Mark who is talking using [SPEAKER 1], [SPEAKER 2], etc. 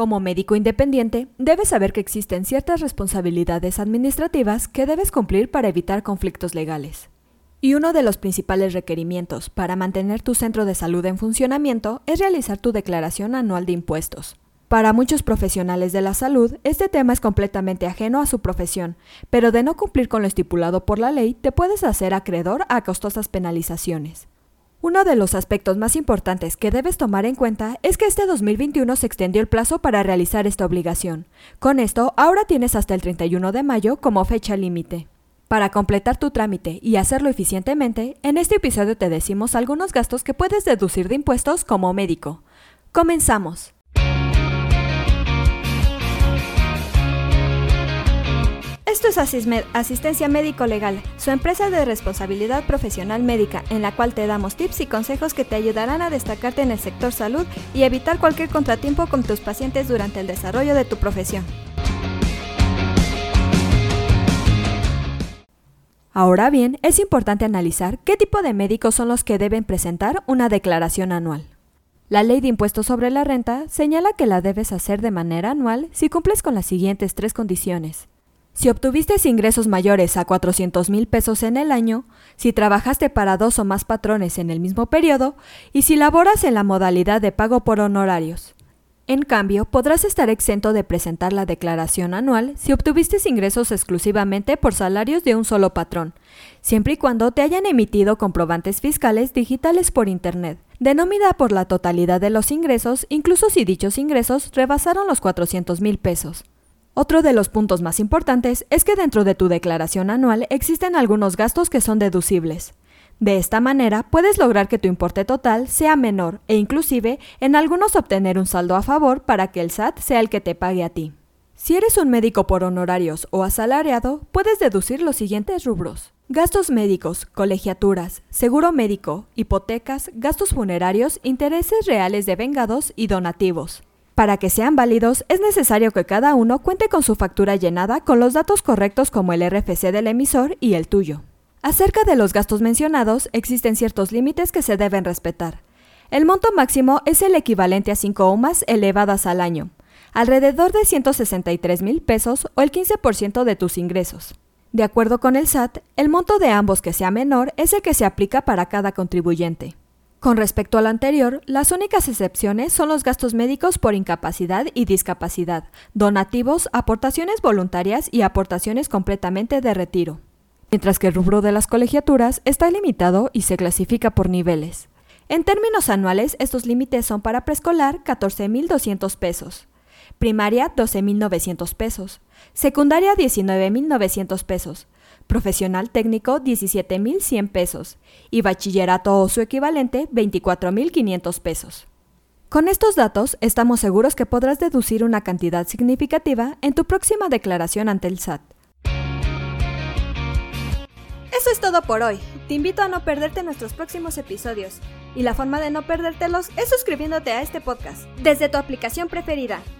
[SPEAKER 1] Como médico independiente, debes saber que existen ciertas responsabilidades administrativas que debes cumplir para evitar conflictos legales. Y uno de los principales requerimientos para mantener tu centro de salud en funcionamiento es realizar tu declaración anual de impuestos. Para muchos profesionales de la salud, este tema es completamente ajeno a su profesión, pero de no cumplir con lo estipulado por la ley, te puedes hacer acreedor a costosas penalizaciones. Uno de los aspectos más importantes que debes tomar en cuenta es que este 2021 se extendió el plazo para realizar esta obligación. Con esto, ahora tienes hasta el 31 de mayo como fecha límite. Para completar tu trámite y hacerlo eficientemente, en este episodio te decimos algunos gastos que puedes deducir de impuestos como médico. Comenzamos. Asistencia Médico Legal, su empresa de responsabilidad profesional médica, en la cual te damos tips y consejos que te ayudarán a destacarte en el sector salud y evitar cualquier contratiempo con tus pacientes durante el desarrollo de tu profesión. Ahora bien, es importante analizar qué tipo de médicos son los que deben presentar una declaración anual. La ley de impuestos sobre la renta señala que la debes hacer de manera anual si cumples con las siguientes tres condiciones. Si obtuviste ingresos mayores a 400 mil pesos en el año, si trabajaste para dos o más patrones en el mismo periodo y si laboras en la modalidad de pago por honorarios. En cambio, podrás estar exento de presentar la declaración anual si obtuviste ingresos exclusivamente por salarios de un solo patrón, siempre y cuando te hayan emitido comprobantes fiscales digitales por Internet, denomida por la totalidad de los ingresos, incluso si dichos ingresos rebasaron los 400 mil pesos. Otro de los puntos más importantes es que dentro de tu declaración anual existen algunos gastos que son deducibles. De esta manera puedes lograr que tu importe total sea menor e inclusive en algunos obtener un saldo a favor para que el SAT sea el que te pague a ti. Si eres un médico por honorarios o asalariado, puedes deducir los siguientes rubros. Gastos médicos, colegiaturas, seguro médico, hipotecas, gastos funerarios, intereses reales de vengados y donativos. Para que sean válidos, es necesario que cada uno cuente con su factura llenada con los datos correctos como el RFC del emisor y el tuyo. Acerca de los gastos mencionados, existen ciertos límites que se deben respetar. El monto máximo es el equivalente a 5 UMAS elevadas al año, alrededor de 163 mil pesos o el 15% de tus ingresos. De acuerdo con el SAT, el monto de ambos que sea menor es el que se aplica para cada contribuyente. Con respecto al anterior, las únicas excepciones son los gastos médicos por incapacidad y discapacidad, donativos, aportaciones voluntarias y aportaciones completamente de retiro mientras que el rubro de las colegiaturas está limitado y se clasifica por niveles. En términos anuales, estos límites son para preescolar 14.200 pesos, primaria 12.900 pesos, secundaria 19.900 pesos, profesional técnico 17.100 pesos y bachillerato o su equivalente 24.500 pesos. Con estos datos, estamos seguros que podrás deducir una cantidad significativa en tu próxima declaración ante el SAT. Eso es todo por hoy. Te invito a no perderte nuestros próximos episodios. Y la forma de no perdértelos es suscribiéndote a este podcast desde tu aplicación preferida.